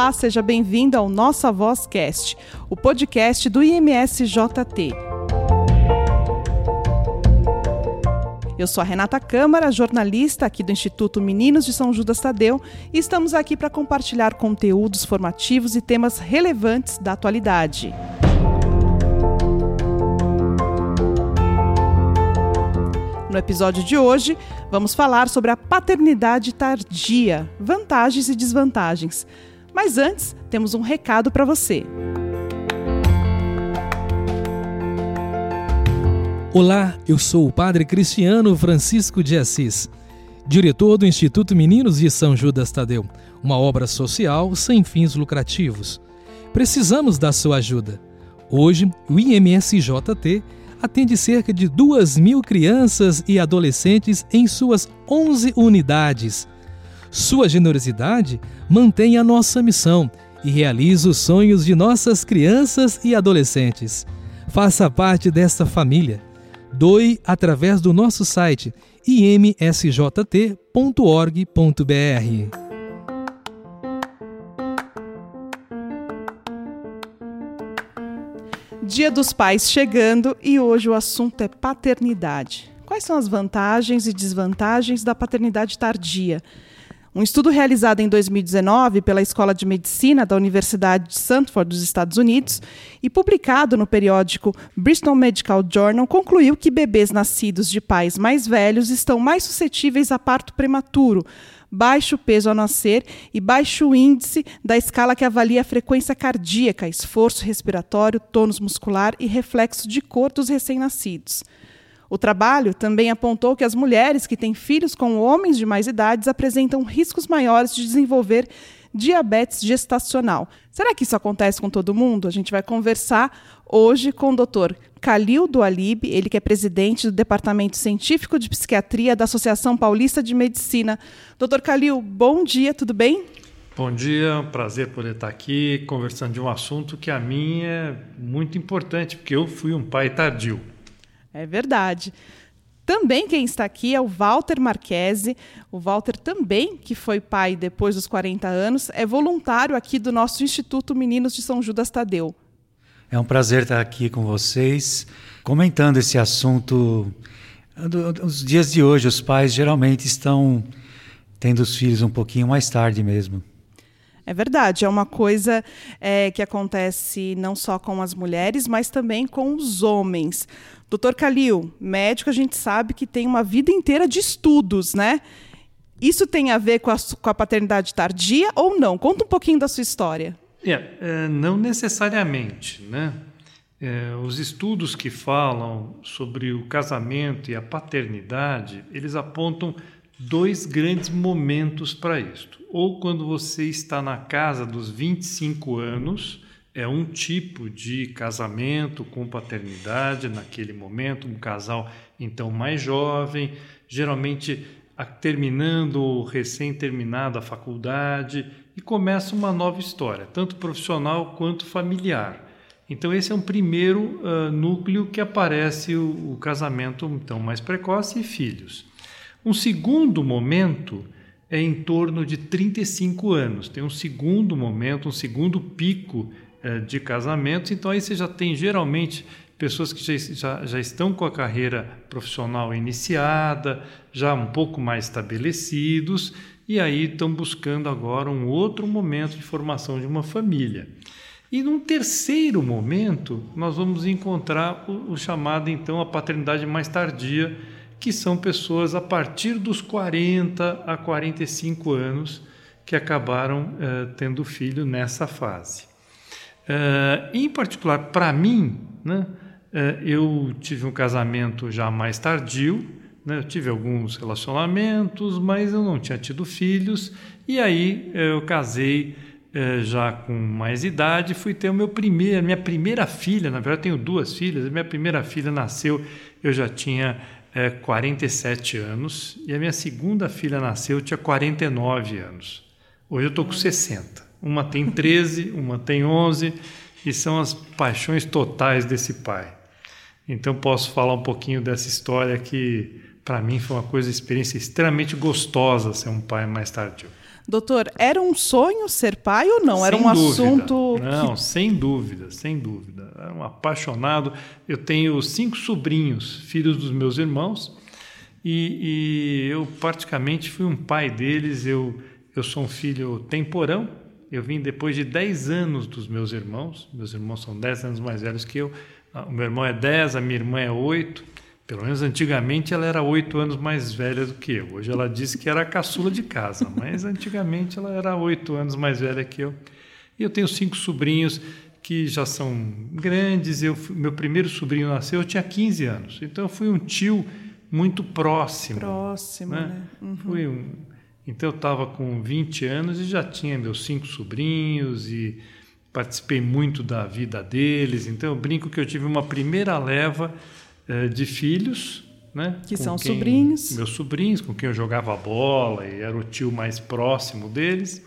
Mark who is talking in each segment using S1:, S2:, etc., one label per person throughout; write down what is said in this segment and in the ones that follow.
S1: Olá, seja bem-vindo ao Nossa Voz Cast, o podcast do IMSJT. Eu sou a Renata Câmara, jornalista aqui do Instituto Meninos de São Judas Tadeu, e estamos aqui para compartilhar conteúdos formativos e temas relevantes da atualidade. No episódio de hoje, vamos falar sobre a paternidade tardia, vantagens e desvantagens. Mas antes, temos um recado para você.
S2: Olá, eu sou o Padre Cristiano Francisco de Assis, diretor do Instituto Meninos de São Judas Tadeu, uma obra social sem fins lucrativos. Precisamos da sua ajuda. Hoje, o IMSJT atende cerca de 2 mil crianças e adolescentes em suas 11 unidades. Sua generosidade mantém a nossa missão e realiza os sonhos de nossas crianças e adolescentes. Faça parte desta família. Doe através do nosso site imsjt.org.br.
S1: Dia dos Pais chegando e hoje o assunto é paternidade. Quais são as vantagens e desvantagens da paternidade tardia? Um estudo realizado em 2019 pela Escola de Medicina da Universidade de Stanford, dos Estados Unidos, e publicado no periódico Bristol Medical Journal, concluiu que bebês nascidos de pais mais velhos estão mais suscetíveis a parto prematuro, baixo peso ao nascer e baixo índice da escala que avalia a frequência cardíaca, esforço respiratório, tônus muscular e reflexo de cor dos recém-nascidos. O trabalho também apontou que as mulheres que têm filhos com homens de mais idades apresentam riscos maiores de desenvolver diabetes gestacional. Será que isso acontece com todo mundo? A gente vai conversar hoje com o Dr. Calil Dualib, ele que é presidente do Departamento Científico de Psiquiatria da Associação Paulista de Medicina. Doutor Calil, bom dia, tudo bem?
S3: Bom dia, prazer poder estar aqui conversando de um assunto que a mim é muito importante, porque eu fui um pai tardio.
S1: É verdade. Também quem está aqui é o Walter Marquese. O Walter também, que foi pai depois dos 40 anos, é voluntário aqui do nosso Instituto Meninos de São Judas Tadeu.
S4: É um prazer estar aqui com vocês, comentando esse assunto. Os dias de hoje, os pais geralmente estão tendo os filhos um pouquinho mais tarde mesmo.
S1: É verdade, é uma coisa é, que acontece não só com as mulheres, mas também com os homens. Doutor Calil, médico, a gente sabe que tem uma vida inteira de estudos, né? Isso tem a ver com a, com a paternidade tardia ou não? Conta um pouquinho da sua história.
S3: É, é, não necessariamente, né? É, os estudos que falam sobre o casamento e a paternidade, eles apontam dois grandes momentos para isto. Ou quando você está na casa dos 25 anos, é um tipo de casamento com paternidade naquele momento, um casal então mais jovem, geralmente terminando recém terminada a faculdade e começa uma nova história, tanto profissional quanto familiar. Então esse é um primeiro uh, núcleo que aparece o, o, casamento então mais precoce e filhos. Um segundo momento é em torno de 35 anos. Tem um segundo momento, um segundo pico uh, de casamentos. Então aí você já tem geralmente pessoas que já, já, já, estão com a carreira profissional iniciada, já um pouco mais estabelecidos, e aí estão buscando agora um outro momento de formação de uma família. E num terceiro momento, nós vamos encontrar o, o chamado então a paternidade mais tardia, que são pessoas a partir dos 40 a 45 anos que acabaram uh, tendo filho nessa fase. Uh, em particular, para mim, né, é, eu tive um casamento já mais tardio, né? eu tive alguns relacionamentos, mas eu não tinha tido filhos, e aí eu casei já com mais idade, fui ter o meu primeiro, minha primeira filha, na verdade eu tenho duas filhas, minha primeira filha nasceu, eu já tinha é, 47 anos, e a minha segunda filha nasceu, eu tinha 49 anos. Hoje eu estou com 60. Uma tem 13, uma tem 11, e são as paixões totais desse pai. Então posso falar um pouquinho dessa história que para mim foi uma coisa, experiência extremamente gostosa ser um pai mais tardio.
S1: Doutor, era um sonho ser pai ou não? Era
S3: sem
S1: um
S3: dúvida.
S1: assunto.
S3: Não, que... sem dúvida, sem dúvida. Era um apaixonado. Eu tenho cinco sobrinhos, filhos dos meus irmãos, e, e eu praticamente fui um pai deles. Eu, eu sou um filho temporão. Eu vim depois de 10 anos dos meus irmãos. Meus irmãos são 10 anos mais velhos que eu. O meu irmão é 10, a minha irmã é 8. Pelo menos antigamente ela era oito anos mais velha do que eu. Hoje ela disse que era a caçula de casa, mas antigamente ela era oito anos mais velha que eu. E eu tenho cinco sobrinhos que já são grandes. Eu, meu primeiro sobrinho nasceu, eu tinha 15 anos. Então eu fui um tio muito próximo.
S1: Próximo, né? né?
S3: Uhum. Fui um, então eu estava com 20 anos e já tinha meus cinco sobrinhos e participei muito da vida deles. Então eu brinco que eu tive uma primeira leva de filhos, né?
S1: Que são quem, sobrinhos.
S3: Meus sobrinhos, com quem eu jogava bola e era o tio mais próximo deles.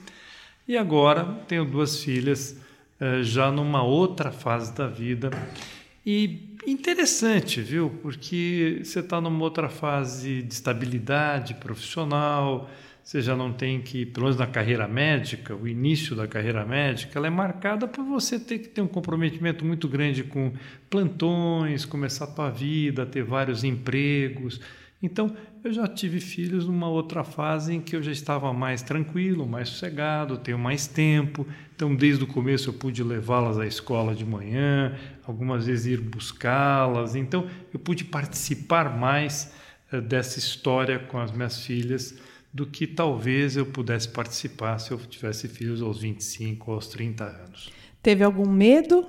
S3: E agora tenho duas filhas uh, já numa outra fase da vida. E interessante, viu? Porque você está numa outra fase de estabilidade profissional, você já não tem que, pelo menos na carreira médica, o início da carreira médica, ela é marcada por você ter que ter um comprometimento muito grande com plantões, começar a tua vida, ter vários empregos. Então, eu já tive filhos numa outra fase em que eu já estava mais tranquilo, mais sossegado, tenho mais tempo. Então, desde o começo eu pude levá-las à escola de manhã, algumas vezes ir buscá-las. Então, eu pude participar mais uh, dessa história com as minhas filhas do que talvez eu pudesse participar se eu tivesse filhos aos 25 ou aos 30 anos.
S1: Teve algum medo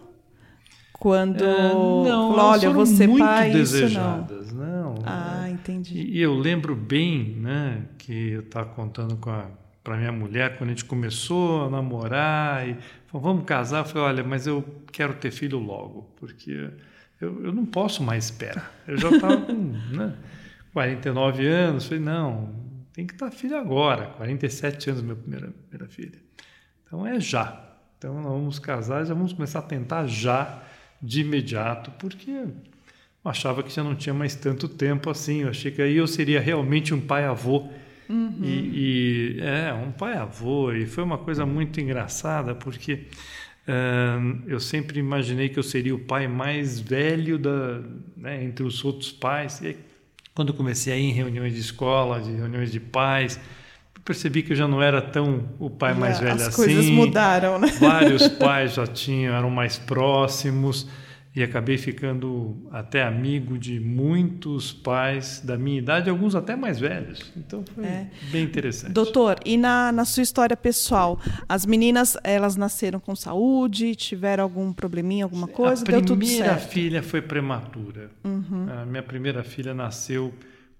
S1: quando
S3: é, não,
S1: falou, olha, você
S3: muito
S1: pai
S3: desejadas,
S1: isso não.
S3: não
S1: ah, entendi.
S3: E, e, eu lembro bem, né, que eu estava contando com a para minha mulher quando a gente começou a namorar e falou, vamos casar, eu falei, olha, mas eu quero ter filho logo, porque eu, eu não posso mais esperar. Eu já estava com né, 49 anos, falei, não, tem que estar filho agora, 47 anos, minha primeira, primeira filha. Então é já. Então nós vamos casar, já vamos começar a tentar já, de imediato, porque eu achava que já não tinha mais tanto tempo assim. Eu achei que aí eu seria realmente um pai-avô. Uhum. E, e, é, um pai-avô. E foi uma coisa muito engraçada, porque uh, eu sempre imaginei que eu seria o pai mais velho da, né, entre os outros pais. E quando comecei a ir em reuniões de escola, de reuniões de pais, percebi que eu já não era tão o pai mais velho
S1: as
S3: assim.
S1: As coisas mudaram, né?
S3: Vários pais já tinham, eram mais próximos e acabei ficando até amigo de muitos pais da minha idade, alguns até mais velhos. Então foi é. bem interessante.
S1: Doutor, e na, na sua história pessoal, as meninas elas nasceram com saúde, tiveram algum probleminha, alguma coisa?
S3: A primeira filha foi prematura. Uhum. A minha primeira filha nasceu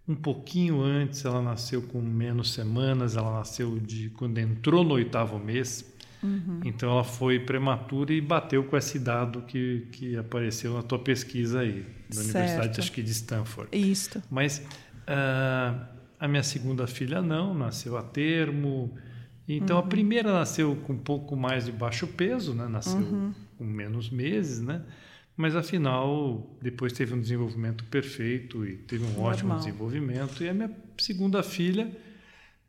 S3: um pouquinho antes, ela nasceu com menos semanas, ela nasceu de quando entrou no oitavo mês. Uhum. Então ela foi prematura e bateu com esse dado que, que apareceu na tua pesquisa aí, na certo. Universidade acho que de Stanford.
S1: Isso.
S3: Mas uh, a minha segunda filha não, nasceu a termo. Então uhum. a primeira nasceu com um pouco mais de baixo peso, né? Nasceu uhum. com menos meses, né? Mas afinal, depois teve um desenvolvimento perfeito e teve um Normal. ótimo desenvolvimento. E a minha segunda filha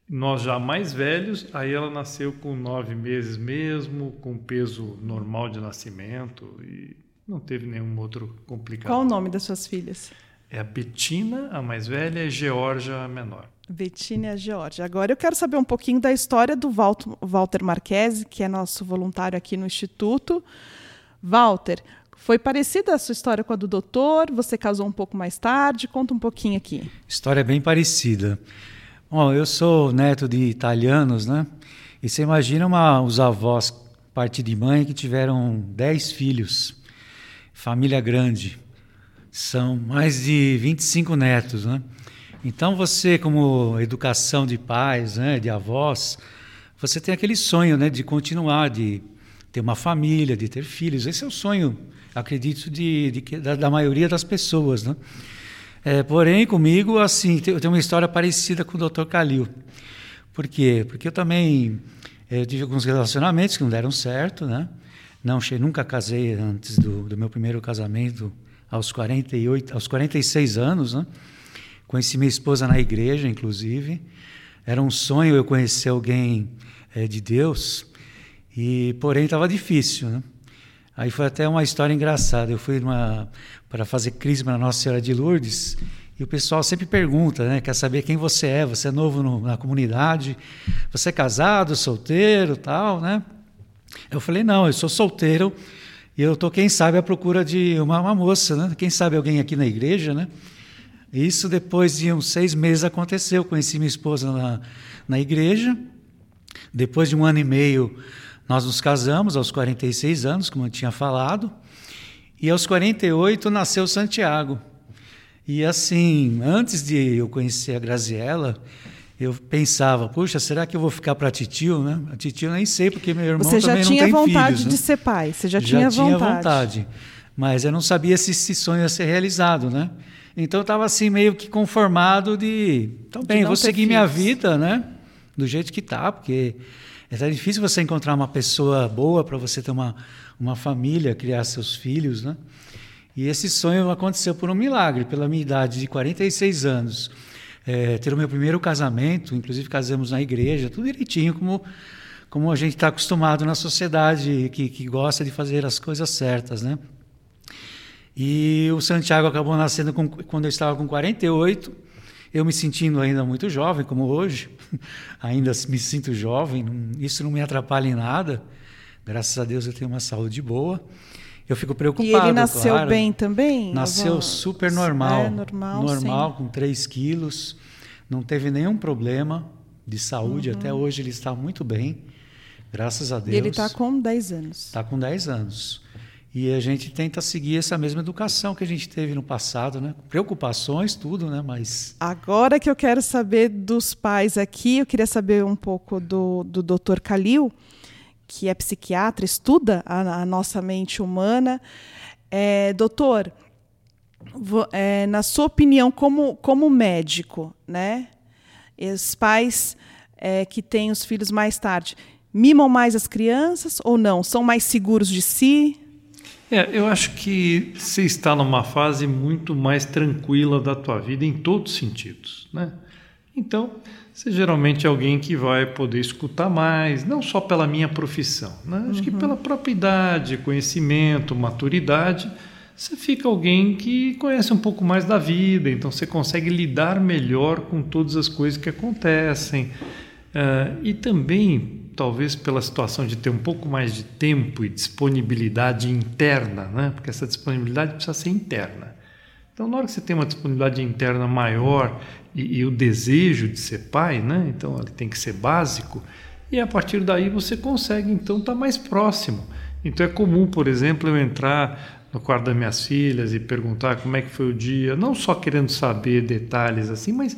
S3: nós já mais velhos, aí ela nasceu com nove meses mesmo, com peso normal de nascimento e não teve nenhum outro complicado.
S1: Qual o nome das suas filhas?
S3: É a Betina, a mais velha, e Georgia, a menor.
S1: Betina e a Georgia. Agora eu quero saber um pouquinho da história do Walter Marquese, que é nosso voluntário aqui no Instituto. Walter, foi parecida a sua história com a do doutor? Você casou um pouco mais tarde? Conta um pouquinho aqui.
S4: História bem parecida. Bom, eu sou neto de italianos, né? E você imagina uma, os avós, parte de mãe, que tiveram dez filhos, família grande. São mais de 25 netos, né? Então você, como educação de pais, né, de avós, você tem aquele sonho, né, de continuar, de ter uma família, de ter filhos. Esse é o sonho, acredito, de, de da, da maioria das pessoas, né? É, porém, comigo, assim, eu tenho uma história parecida com o Dr. Calil. Por quê? Porque eu também eu tive alguns relacionamentos que não deram certo, né? Não, nunca casei antes do, do, meu primeiro casamento, aos 48, aos 46 anos, né? Conheci minha esposa na igreja, inclusive. Era um sonho eu conhecer alguém é, de Deus, e porém estava difícil, né? Aí foi até uma história engraçada. Eu fui para fazer crisma na Nossa Senhora de Lourdes e o pessoal sempre pergunta, né? Quer saber quem você é? Você é novo no, na comunidade? Você é casado, solteiro, tal, né? Eu falei não, eu sou solteiro e eu tô quem sabe à procura de uma, uma moça, né? Quem sabe alguém aqui na igreja, né? Isso depois de uns seis meses aconteceu. Conheci minha esposa na, na igreja. Depois de um ano e meio nós nos casamos aos 46 anos, como eu tinha falado, e aos 48 nasceu Santiago. E assim, antes de eu conhecer a Graziella, eu pensava, puxa, será que eu vou ficar para titio, né? A titio nem sei, porque meu irmão
S1: Você já
S4: também
S1: tinha
S4: não tem
S1: vontade
S4: filhos,
S1: de
S4: né?
S1: ser pai, você já,
S4: já
S1: tinha vontade.
S4: vontade. Mas eu não sabia se esse sonho ia ser realizado, né? Então eu estava assim meio que conformado de, então bem,
S1: não
S4: vou seguir minha
S1: filhos.
S4: vida, né? Do jeito que tá, porque é difícil você encontrar uma pessoa boa para você ter uma, uma família, criar seus filhos, né? E esse sonho aconteceu por um milagre, pela minha idade de 46 anos. É, ter o meu primeiro casamento, inclusive casamos na igreja, tudo direitinho, como, como a gente está acostumado na sociedade que, que gosta de fazer as coisas certas, né? E o Santiago acabou nascendo com, quando eu estava com 48, eu me sentindo ainda muito jovem, como hoje, ainda me sinto jovem, isso não me atrapalha em nada. Graças a Deus eu tenho uma saúde boa. Eu fico
S1: E
S4: preocupado.
S1: ele nasceu
S4: claro.
S1: bem também?
S4: Nasceu super normal.
S1: É, normal,
S4: normal,
S1: sim.
S4: com 3 quilos. Não teve nenhum problema de saúde. Até hoje ele está muito bem. Graças a Deus.
S1: Uhum. E ele está com 10 anos.
S4: Está com 10 anos. E a gente tenta seguir essa mesma educação que a gente teve no passado, né? Preocupações, tudo, né? Mas
S1: Agora que eu quero saber dos pais aqui, eu queria saber um pouco do, do Dr. Calil, que é psiquiatra, estuda a, a nossa mente humana. É, doutor, é, na sua opinião, como, como médico, né? Os pais é, que têm os filhos mais tarde, mimam mais as crianças ou não? São mais seguros de si?
S3: É, eu acho que você está numa fase muito mais tranquila da tua vida em todos os sentidos, né? Então, você geralmente é alguém que vai poder escutar mais, não só pela minha profissão, né? Acho que pela própria idade, conhecimento, maturidade, você fica alguém que conhece um pouco mais da vida, então você consegue lidar melhor com todas as coisas que acontecem. Ah, e também, talvez pela situação de ter um pouco mais de tempo e disponibilidade interna, né? porque essa disponibilidade precisa ser interna. Então, na hora que você tem uma disponibilidade interna maior e, e o desejo de ser pai, né? então ele tem que ser básico, e a partir daí você consegue, então, estar mais próximo. Então, é comum, por exemplo, eu entrar no quarto das minhas filhas e perguntar como é que foi o dia, não só querendo saber detalhes assim, mas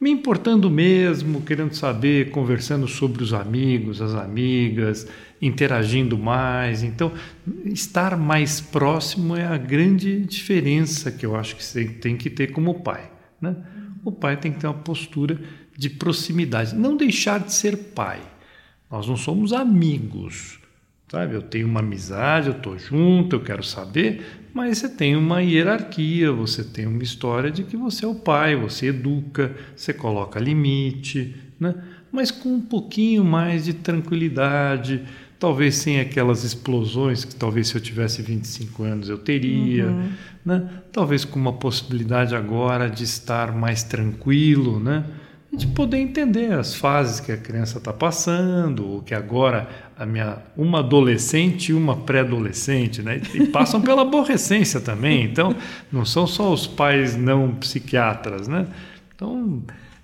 S3: me importando mesmo, querendo saber, conversando sobre os amigos, as amigas, interagindo mais. Então, estar mais próximo é a grande diferença que eu acho que você tem que ter como pai. Né? O pai tem que ter uma postura de proximidade, não deixar de ser pai. Nós não somos amigos, sabe? Eu tenho uma amizade, eu estou junto, eu quero saber, mas você tem uma hierarquia, você tem uma história de que você é o pai, você educa, você coloca limite, né? Mas com um pouquinho mais de tranquilidade, talvez sem aquelas explosões que talvez se eu tivesse 25 anos eu teria, né? Talvez com uma possibilidade agora de estar mais tranquilo, né? E de poder entender as fases que a criança está passando, ou que agora a minha uma adolescente e uma pré-adolescente, né? E passam pela aborrecência também. Então, não são só os pais não psiquiatras, né? Então,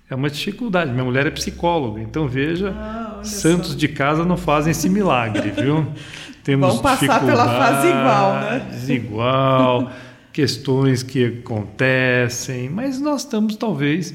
S3: é uma dificuldade. Minha mulher é psicóloga, então veja,
S1: Ah,
S3: santos de casa não fazem esse milagre, viu? Temos
S1: Vão passar pela fase igual, né?
S3: dificuldades, igual, questões que acontecem, mas nós estamos talvez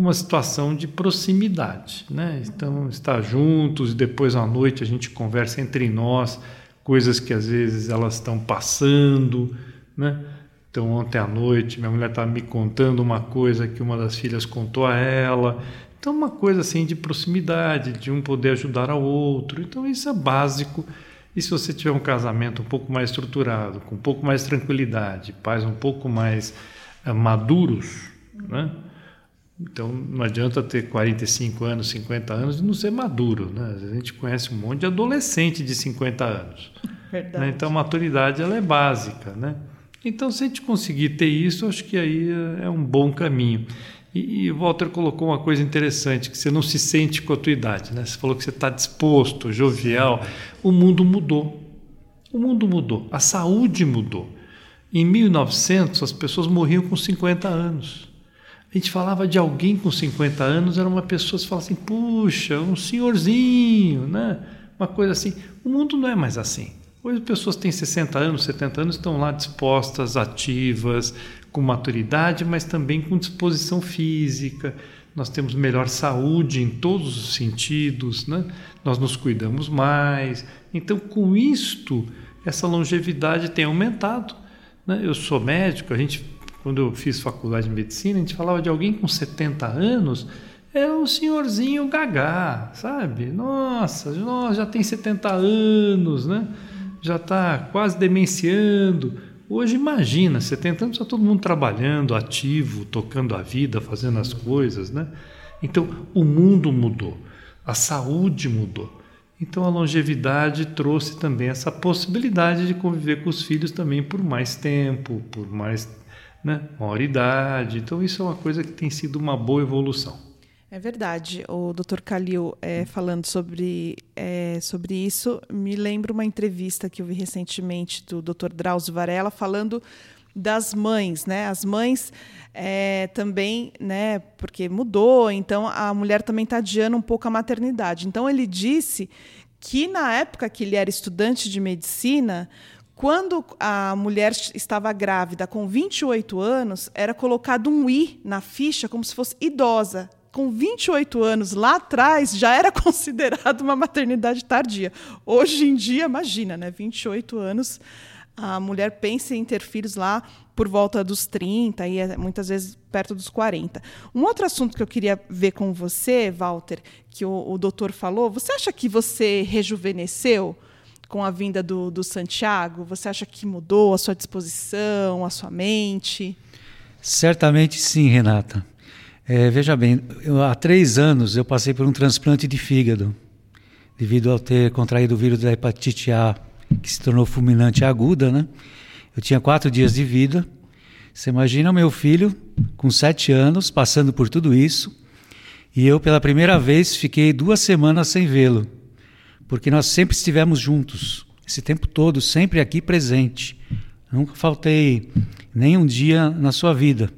S3: uma situação de proximidade, né? Então, estar juntos e depois à noite a gente conversa entre nós, coisas que às vezes elas estão passando, né? Então, ontem à noite, minha mulher estava me contando uma coisa que uma das filhas contou a ela. Então, uma coisa assim de proximidade, de um poder ajudar ao outro. Então, isso é básico. E se você tiver um casamento um pouco mais estruturado, com um pouco mais tranquilidade, pais um pouco mais eh, maduros, né? Então não adianta ter 45 anos, 50 anos e não ser maduro. Né? A gente conhece um monte de adolescente de 50 anos. Né? Então a maturidade ela é básica. Né? Então se a gente conseguir ter isso, acho que aí é um bom caminho. E, o Walter colocou uma coisa interessante, que você não se sente com a tua idade. Né? Você falou que você está disposto, jovial. O mundo mudou. O mundo mudou. A saúde mudou. Em 1900, as pessoas morriam com 50 anos. A gente falava de alguém com 50 anos, era uma pessoa que falava assim, puxa, um senhorzinho, né? Uma coisa assim. O mundo não é mais assim. Hoje as pessoas têm 60 anos, 70 anos, estão lá dispostas, ativas, com maturidade, mas também com disposição física. Nós temos melhor saúde em todos os sentidos, né? nós nos cuidamos mais. Então, com isto, essa longevidade tem aumentado. Né? Eu sou médico, a gente quando eu fiz faculdade de medicina, a gente falava de alguém com 70 anos, é um senhorzinho gagá, sabe? Nossa, nós já tem 70 anos, né? Já está quase demenciando. Hoje imagina, 70 anos está todo mundo trabalhando, ativo, tocando a vida, fazendo as coisas, né? Então o mundo mudou, a saúde mudou. Então a longevidade trouxe também essa possibilidade de conviver com os filhos também por mais tempo, por mais né, maior idade. Então, isso é uma coisa que tem sido uma boa evolução.
S1: É verdade. O Dr. Calil, é, falando sobre, é, sobre isso, me lembra uma entrevista que eu vi recentemente do Dr. Drauzio Varela falando das mães, né? As mães é, também, né? Porque mudou, então a mulher também está adiando um pouco a maternidade. Então ele disse que na época que ele era estudante de medicina, quando a mulher estava grávida com 28 anos, era colocado um I na ficha como se fosse idosa. Com 28 anos lá atrás já era considerado uma maternidade tardia. Hoje em dia, imagina, né? 28 anos, a mulher pensa em ter filhos lá por volta dos 30 e é muitas vezes perto dos 40. Um outro assunto que eu queria ver com você, Walter, que o, o doutor falou, você acha que você rejuvenesceu? Com a vinda do, do Santiago? Você acha que mudou a sua disposição, a sua mente?
S4: Certamente sim, Renata. É, veja bem, eu, há três anos eu passei por um transplante de fígado, devido ao ter contraído o vírus da hepatite A, que se tornou fulminante aguda, né? Eu tinha quatro dias de vida. Você imagina meu filho, com sete anos, passando por tudo isso, e eu, pela primeira vez, fiquei duas semanas sem vê-lo porque nós sempre estivemos juntos, esse tempo todo, sempre aqui presente. Nunca faltei nem um dia na sua vida.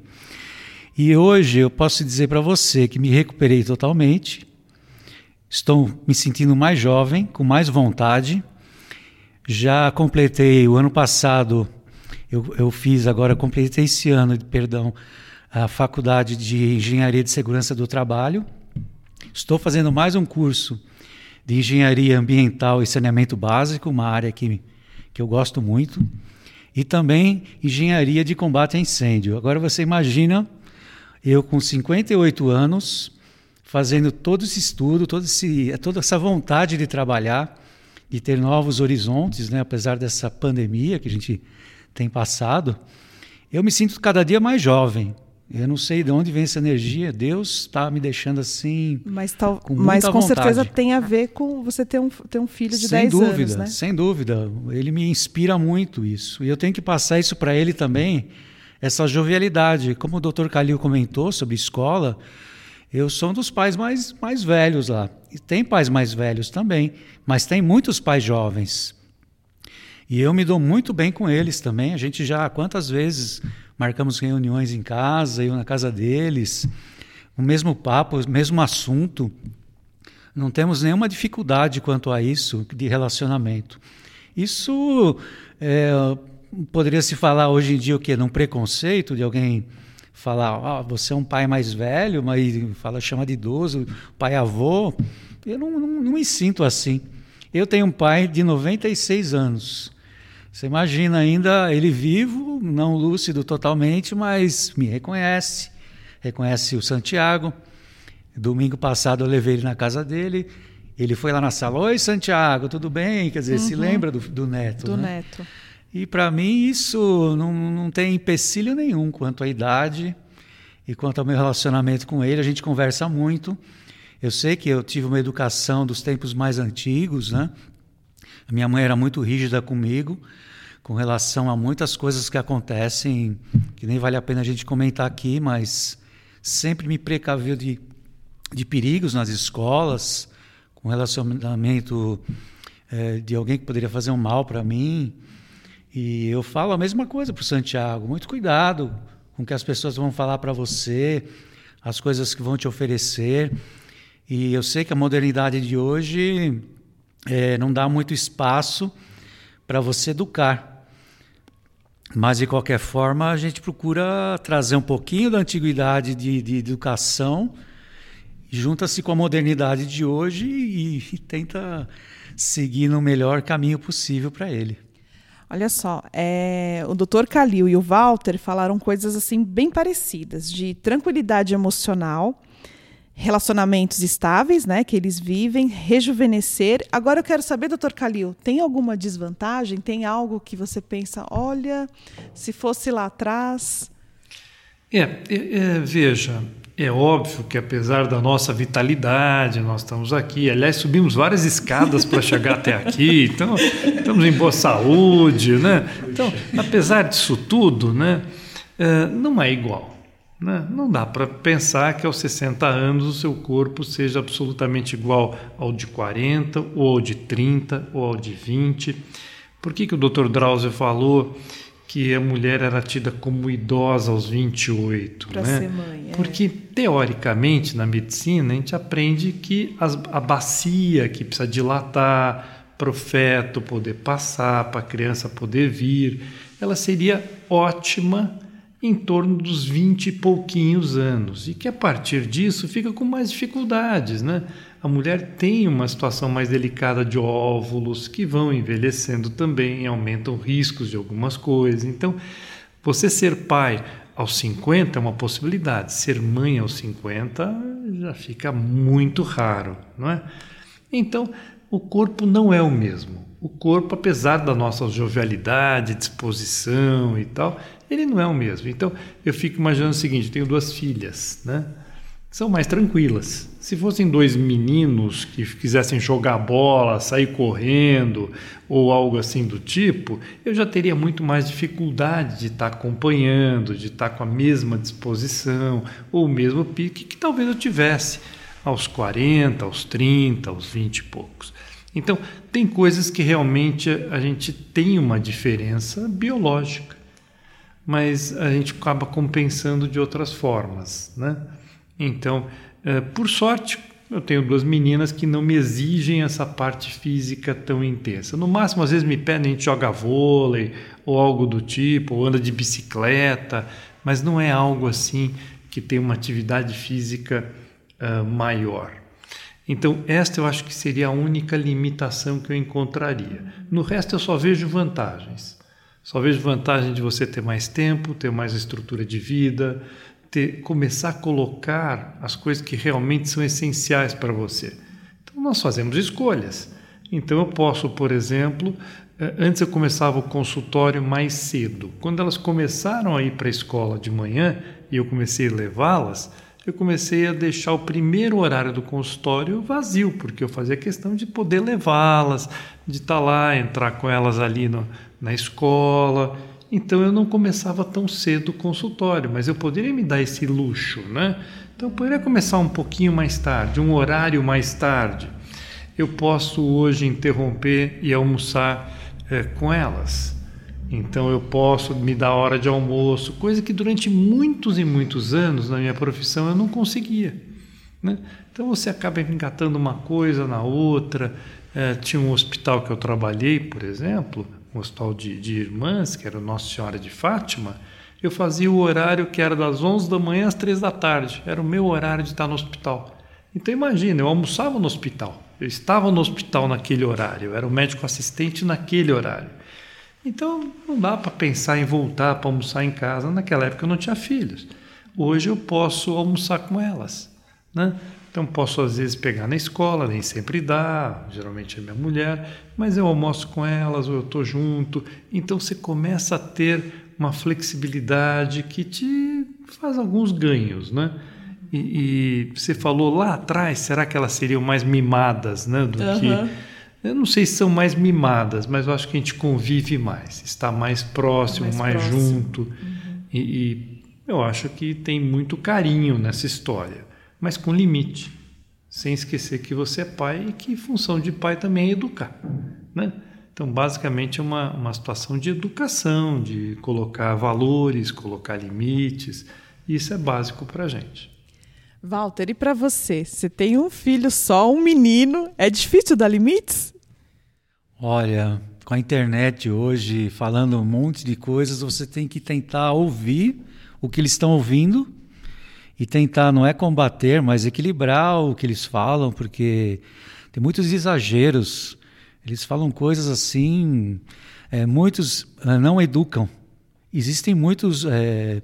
S4: E hoje eu posso dizer para você que me recuperei totalmente, estou me sentindo mais jovem, com mais vontade. Já completei o ano passado, eu, eu fiz agora, completei esse ano, perdão, a faculdade de Engenharia de Segurança do Trabalho. Estou fazendo mais um curso de engenharia ambiental e saneamento básico, uma área que, que eu gosto muito, e também engenharia de combate a incêndio. Agora você imagina eu com 58 anos fazendo todo esse estudo, todo esse, toda essa vontade de trabalhar, de ter novos horizontes, né? apesar dessa pandemia que a gente tem passado, eu me sinto cada dia mais jovem. Eu não sei de onde vem essa energia. Deus está me deixando assim.
S1: Mas, tal, com mas com vontade. certeza tem a ver com você ter um, ter um filho de sem 10
S4: dúvida,
S1: anos. Né?
S4: Sem dúvida. Ele me inspira muito isso. E eu tenho que passar isso para ele também, essa jovialidade. Como o doutor Calil comentou sobre escola, eu sou um dos pais mais, mais velhos lá. E tem pais mais velhos também, mas tem muitos pais jovens. E eu me dou muito bem com eles também. A gente já, quantas vezes marcamos reuniões em casa, eu na casa deles, o mesmo papo, o mesmo assunto. Não temos nenhuma dificuldade quanto a isso de relacionamento. Isso é, poderia se falar hoje em dia o quê? Num preconceito de alguém falar, ah, você é um pai mais velho, mas fala chama de idoso, pai avô. Eu não, não, não me sinto assim. Eu tenho um pai de 96 anos. Você imagina ainda ele vivo, não lúcido totalmente, mas me reconhece, reconhece o Santiago. Domingo passado eu levei ele na casa dele, ele foi lá na sala, oi Santiago, tudo bem? Quer dizer, uhum. se lembra do, do neto.
S1: Do
S4: né?
S1: neto.
S4: E para mim isso não, não tem empecilho nenhum quanto à idade. E quanto ao meu relacionamento com ele, a gente conversa muito. Eu sei que eu tive uma educação dos tempos mais antigos, né? A minha mãe era muito rígida comigo, com relação a muitas coisas que acontecem, que nem vale a pena a gente comentar aqui, mas sempre me precaviu de, de perigos nas escolas, com relacionamento é, de alguém que poderia fazer um mal para mim. E eu falo a mesma coisa para o Santiago: muito cuidado com o que as pessoas vão falar para você, as coisas que vão te oferecer. E eu sei que a modernidade de hoje é, não dá muito espaço para você educar. Mas, de qualquer forma, a gente procura trazer um pouquinho da antiguidade de, de educação, junta-se com a modernidade de hoje e, e tenta seguir no melhor caminho possível para ele.
S1: Olha só, é, o Dr. Calil e o Walter falaram coisas assim bem parecidas, de tranquilidade emocional, relacionamentos estáveis, né, que eles vivem, rejuvenescer. Agora eu quero saber, doutor Calil, tem alguma desvantagem? Tem algo que você pensa, olha, se fosse lá atrás?
S3: É, é, é, veja, é óbvio que apesar da nossa vitalidade, nós estamos aqui. Aliás, subimos várias escadas para chegar até aqui, então estamos em boa saúde, né? Então, apesar disso tudo, né, é, não é igual. Né? Não dá para pensar que aos 60 anos o seu corpo seja absolutamente igual ao de 40, ou ao de 30, ou ao de 20. Por que, que o Dr. Drauzio falou que a mulher era tida como idosa aos 28?
S1: Para
S3: né?
S1: ser mãe.
S3: É. Porque, teoricamente, na medicina, a gente aprende que as, a bacia que precisa dilatar para o feto poder passar, para a criança poder vir, ela seria ótima em torno dos 20 e pouquinhos anos, e que a partir disso fica com mais dificuldades, né? A mulher tem uma situação mais delicada de óvulos que vão envelhecendo também, aumentam riscos de algumas coisas. Então, você ser pai aos 50 é uma possibilidade, ser mãe aos 50 já fica muito raro, não é? Então, o corpo não é o mesmo. O corpo, apesar da nossa jovialidade, disposição e tal, ele não é o mesmo. Então, eu fico imaginando o seguinte: tenho duas filhas, né? São mais tranquilas. Se fossem dois meninos que quisessem jogar bola, sair correndo ou algo assim do tipo, eu já teria muito mais dificuldade de estar acompanhando, de estar com a mesma disposição ou o mesmo pique que talvez eu tivesse aos 40, aos 30, aos 20 e poucos. Então, tem coisas que realmente a gente tem uma diferença biológica mas a gente acaba compensando de outras formas, né? Então, é, por sorte, eu tenho duas meninas que não me exigem essa parte física tão intensa. No máximo, às vezes me pedem, a gente joga vôlei ou algo do tipo, ou anda de bicicleta, mas não é algo assim que tem uma atividade física uh, maior. Então, esta eu acho que seria a única limitação que eu encontraria. No resto, eu só vejo vantagens. Só vejo vantagem de você ter mais tempo, ter mais estrutura de vida, ter, começar a colocar as coisas que realmente são essenciais para você. Então, nós fazemos escolhas. Então, eu posso, por exemplo, eh, antes eu começava o consultório mais cedo. Quando elas começaram a ir para a escola de manhã e eu comecei a levá-las, eu comecei a deixar o primeiro horário do consultório vazio, porque eu fazia questão de poder levá-las, de estar lá, entrar com elas ali no, na escola. Então eu não começava tão cedo o consultório, mas eu poderia me dar esse luxo, né? Então eu poderia começar um pouquinho mais tarde, um horário mais tarde. Eu posso hoje interromper e almoçar é, com elas. Então eu posso me dar hora de almoço, coisa que durante muitos e muitos anos na minha profissão eu não conseguia. Né? Então você acaba engatando uma coisa na outra. É, tinha um hospital que eu trabalhei, por exemplo, um hospital de, de irmãs, que era Nossa Senhora de Fátima, eu fazia o horário que era das 11 da manhã às 3 da tarde. Era o meu horário de estar no hospital. Então imagina, eu almoçava no hospital. Eu estava no hospital naquele horário, eu era o médico assistente naquele horário. Então não dá para pensar em voltar para almoçar em casa. Naquela época eu não tinha filhos. Hoje eu posso almoçar com elas. Né? Então posso às vezes pegar na escola, nem sempre dá, geralmente é minha mulher, mas eu almoço com elas ou eu estou junto. Então você começa a ter uma flexibilidade que te faz alguns ganhos, né? E, e, você falou lá atrás, será que elas seriam mais mimadas, né? Do uhum. que eu não sei se são mais mimadas, mas eu acho que a gente convive mais, está mais próximo, mais, mais próximo. junto. Uhum. E, e eu acho que tem muito carinho nessa história, mas com limite, sem esquecer que você é pai e que função de pai também é educar, né? Então, basicamente, é uma, uma situação de educação, de colocar valores, colocar limites. Isso é básico para a gente.
S1: Walter, e para você? Você tem um filho só, um menino. É difícil dar limites?
S4: Olha, com a internet hoje, falando um monte de coisas, você tem que tentar ouvir o que eles estão ouvindo e tentar, não é combater, mas equilibrar o que eles falam, porque tem muitos exageros eles falam coisas assim, é, muitos é, não educam. Existem muitos, é,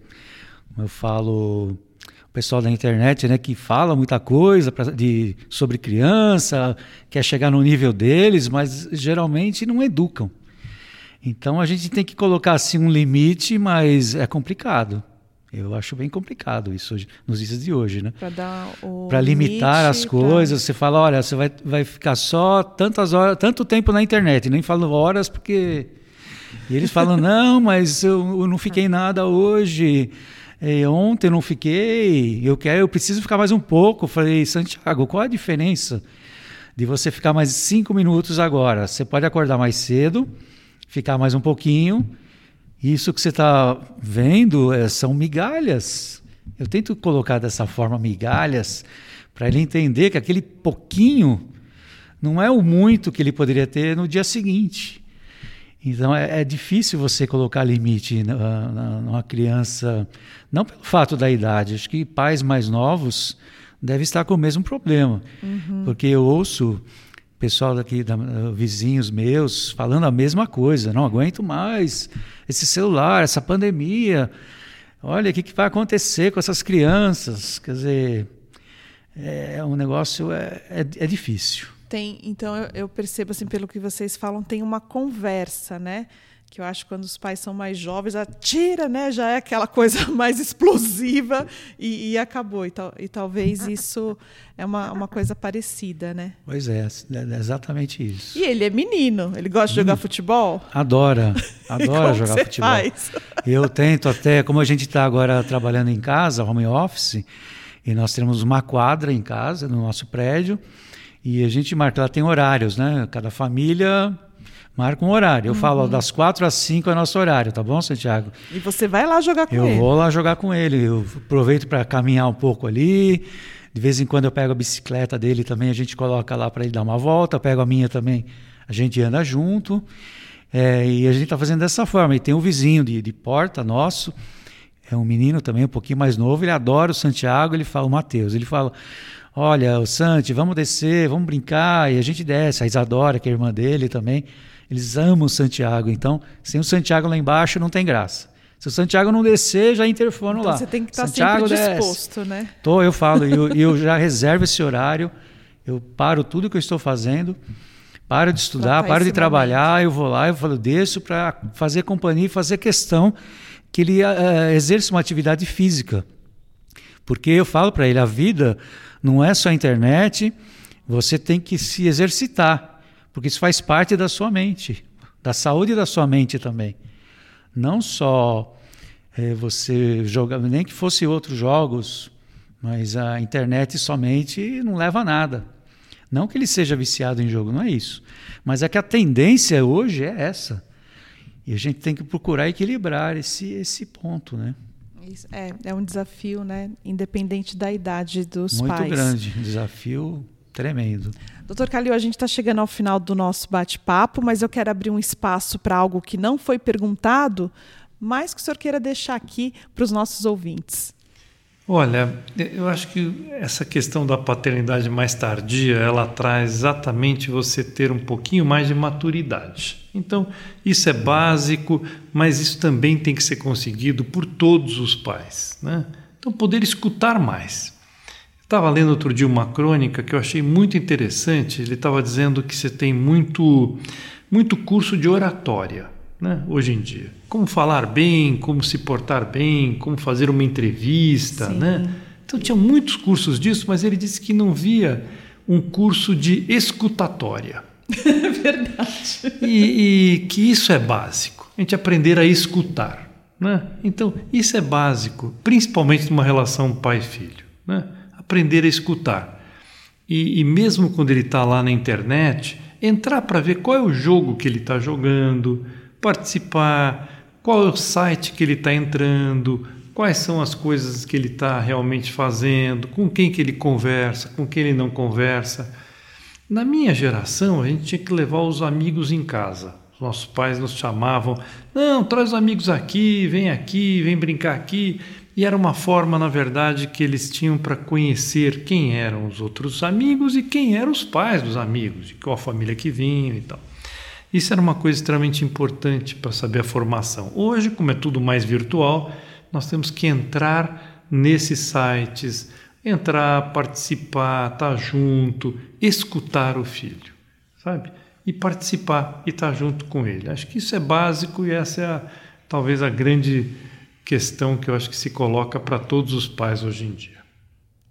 S4: eu falo, pessoal da internet, né, que fala muita coisa pra, de, sobre criança, quer chegar no nível deles, mas geralmente não educam. Então a gente tem que colocar assim um limite, mas é complicado. Eu acho bem complicado isso hoje, nos dias de hoje, né?
S1: Para
S4: limitar as coisas, pra... você fala, olha, você vai, vai ficar só tantas horas, tanto tempo na internet, nem falo horas porque e eles falam, não, mas eu, eu não fiquei nada hoje. E ontem eu não fiquei, eu quero, eu preciso ficar mais um pouco. Eu falei, Santiago, qual a diferença de você ficar mais cinco minutos agora? Você pode acordar mais cedo, ficar mais um pouquinho isso que você está vendo é, são migalhas. Eu tento colocar dessa forma migalhas para ele entender que aquele pouquinho não é o muito que ele poderia ter no dia seguinte. Então é, é difícil você colocar limite numa criança, não pelo fato da idade. Acho que pais mais novos devem estar com o mesmo problema, uhum. porque eu ouço pessoal daqui, da, vizinhos meus, falando a mesma coisa. Não aguento mais esse celular, essa pandemia. Olha, o que, que vai acontecer com essas crianças? Quer dizer, é um negócio é, é, é difícil.
S1: Tem, então eu, eu percebo assim pelo que vocês falam, tem uma conversa, né? que eu acho que quando os pais são mais jovens, atira, né? Já é aquela coisa mais explosiva e, e acabou. E, tal, e, talvez isso é uma, uma coisa parecida, né?
S4: Pois é, é exatamente isso.
S1: E ele é menino, ele gosta de jogar hum, futebol?
S4: Adora, adora jogar futebol. Faz? Eu tento até, como a gente está agora trabalhando em casa, home office, e nós temos uma quadra em casa, no nosso prédio, e a gente marca, ela tem horários, né? Cada família marca um horário. Eu uhum. falo, das quatro às cinco é nosso horário, tá bom, Santiago?
S1: E você vai lá jogar com
S4: eu
S1: ele?
S4: Eu vou lá jogar com ele. Eu aproveito para caminhar um pouco ali. De vez em quando eu pego a bicicleta dele também, a gente coloca lá para ele dar uma volta. Eu pego a minha também, a gente anda junto. É, e a gente está fazendo dessa forma. E tem um vizinho de, de porta nosso, é um menino também um pouquinho mais novo, ele adora o Santiago, ele fala o Matheus. Ele fala: Olha, o Santi, vamos descer, vamos brincar. E a gente desce. A Isadora, que é a irmã dele também. Eles amam Santiago, então sem o Santiago lá embaixo não tem graça. Se o Santiago não descer, já interfono
S1: então
S4: lá.
S1: Você tem que estar Santiago sempre disposto, desce. né?
S4: Tô, eu falo, e eu, eu, já reservo esse horário, eu paro tudo que eu estou fazendo, paro de estudar, paro de trabalhar, momento. eu vou lá, eu falo, desço para fazer companhia e fazer questão que ele uh, exerça uma atividade física. Porque eu falo para ele, a vida não é só a internet, você tem que se exercitar porque isso faz parte da sua mente, da saúde da sua mente também. Não só é, você jogar, nem que fosse outros jogos, mas a internet somente não leva a nada. Não que ele seja viciado em jogo, não é isso. Mas é que a tendência hoje é essa. E a gente tem que procurar equilibrar esse, esse ponto, né?
S1: Isso, é, é um desafio, né? Independente da idade dos
S4: Muito
S1: pais.
S4: Muito grande, um desafio tremendo.
S1: Doutor Calil, a gente está chegando ao final do nosso bate-papo, mas eu quero abrir um espaço para algo que não foi perguntado, mas que o senhor queira deixar aqui para os nossos ouvintes.
S3: Olha, eu acho que essa questão da paternidade mais tardia, ela traz exatamente você ter um pouquinho mais de maturidade. Então, isso é básico, mas isso também tem que ser conseguido por todos os pais. Né? Então, poder escutar mais. Estava lendo outro dia uma crônica que eu achei muito interessante. Ele estava dizendo que você tem muito, muito curso de oratória. Né, hoje em dia. Como falar bem, como se portar bem, como fazer uma entrevista. Né? Então tinha muitos cursos disso, mas ele disse que não via um curso de escutatória.
S1: Verdade.
S3: E, e, que isso é básico, a gente aprender a escutar. Né? Então, isso é básico, principalmente numa relação pai-filho. Né? Aprender a escutar. E, e mesmo quando ele está lá na internet, entrar para ver qual é o jogo que ele está jogando, participar, qual é o site que ele está entrando, quais são as coisas que ele está realmente fazendo, com quem que ele conversa, com quem ele não conversa. Na minha geração, a gente tinha que levar os amigos em casa. Os nossos pais nos chamavam, não, traz os amigos aqui, vem aqui, vem brincar aqui. E era uma forma, na verdade, que eles tinham para conhecer quem eram os outros amigos e quem eram os pais dos amigos, de qual família que vinham e tal. Isso era uma coisa extremamente importante para saber a formação. Hoje, como é tudo mais virtual, nós temos que entrar nesses sites, entrar, participar, estar tá junto, escutar o filho, sabe? E participar e estar tá junto com ele. Acho que isso é básico e essa é a, talvez a grande questão que eu acho que se coloca para todos os pais hoje em dia.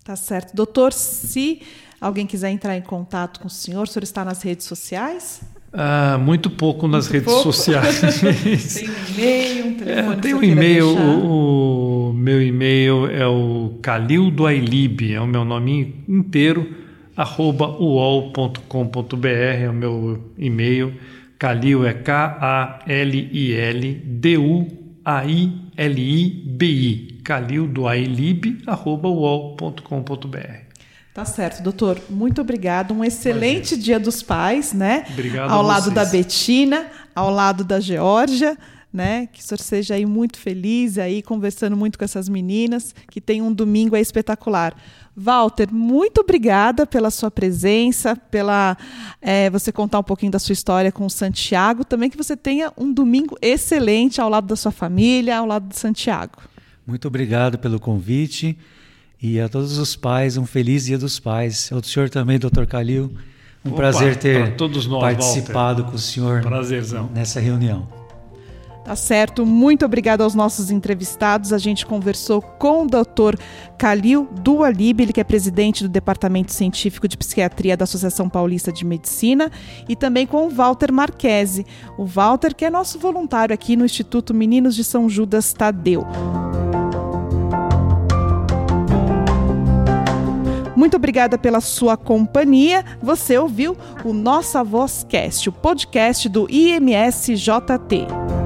S1: Tá certo. Doutor, se alguém quiser entrar em contato com o senhor, o senhor está nas redes sociais?
S3: Ah, muito pouco nas muito redes pouco. sociais.
S1: tem um e-mail, um telefone.
S3: É, tem um e-mail. O, o, meu e-mail é o Calil do Ailib, é o meu nome inteiro, arroba uol.com.br, é o meu e-mail. Calil é K-A-L-I-L-D-U-A-I-L-I-B-I. Calil do Ailib, arroba uol.com.br.
S1: Tá certo, doutor. Muito obrigado. Um excelente Dia dos Pais, né?
S3: Obrigado.
S1: Ao lado da Betina, ao lado da Geórgia, né? Que o senhor seja aí muito feliz aí conversando muito com essas meninas, que tem um domingo aí espetacular. Walter, muito obrigada pela sua presença, pela é, você contar um pouquinho da sua história com o Santiago, também que você tenha um domingo excelente ao lado da sua família, ao lado de Santiago.
S4: Muito obrigado pelo convite. E a todos os pais, um feliz Dia dos Pais. Ao senhor também, doutor Calil. Um Opa, prazer ter nós, participado Walter. com o senhor
S3: Prazerzão.
S4: nessa reunião.
S1: Tá certo. Muito obrigado aos nossos entrevistados. A gente conversou com o Dr. Calil Dualib, ele que é presidente do Departamento Científico de Psiquiatria da Associação Paulista de Medicina, e também com o Walter Marquese. O Walter, que é nosso voluntário aqui no Instituto Meninos de São Judas Tadeu. Muito obrigada pela sua companhia. Você ouviu o Nossa Voz Cast, o podcast do IMSJT.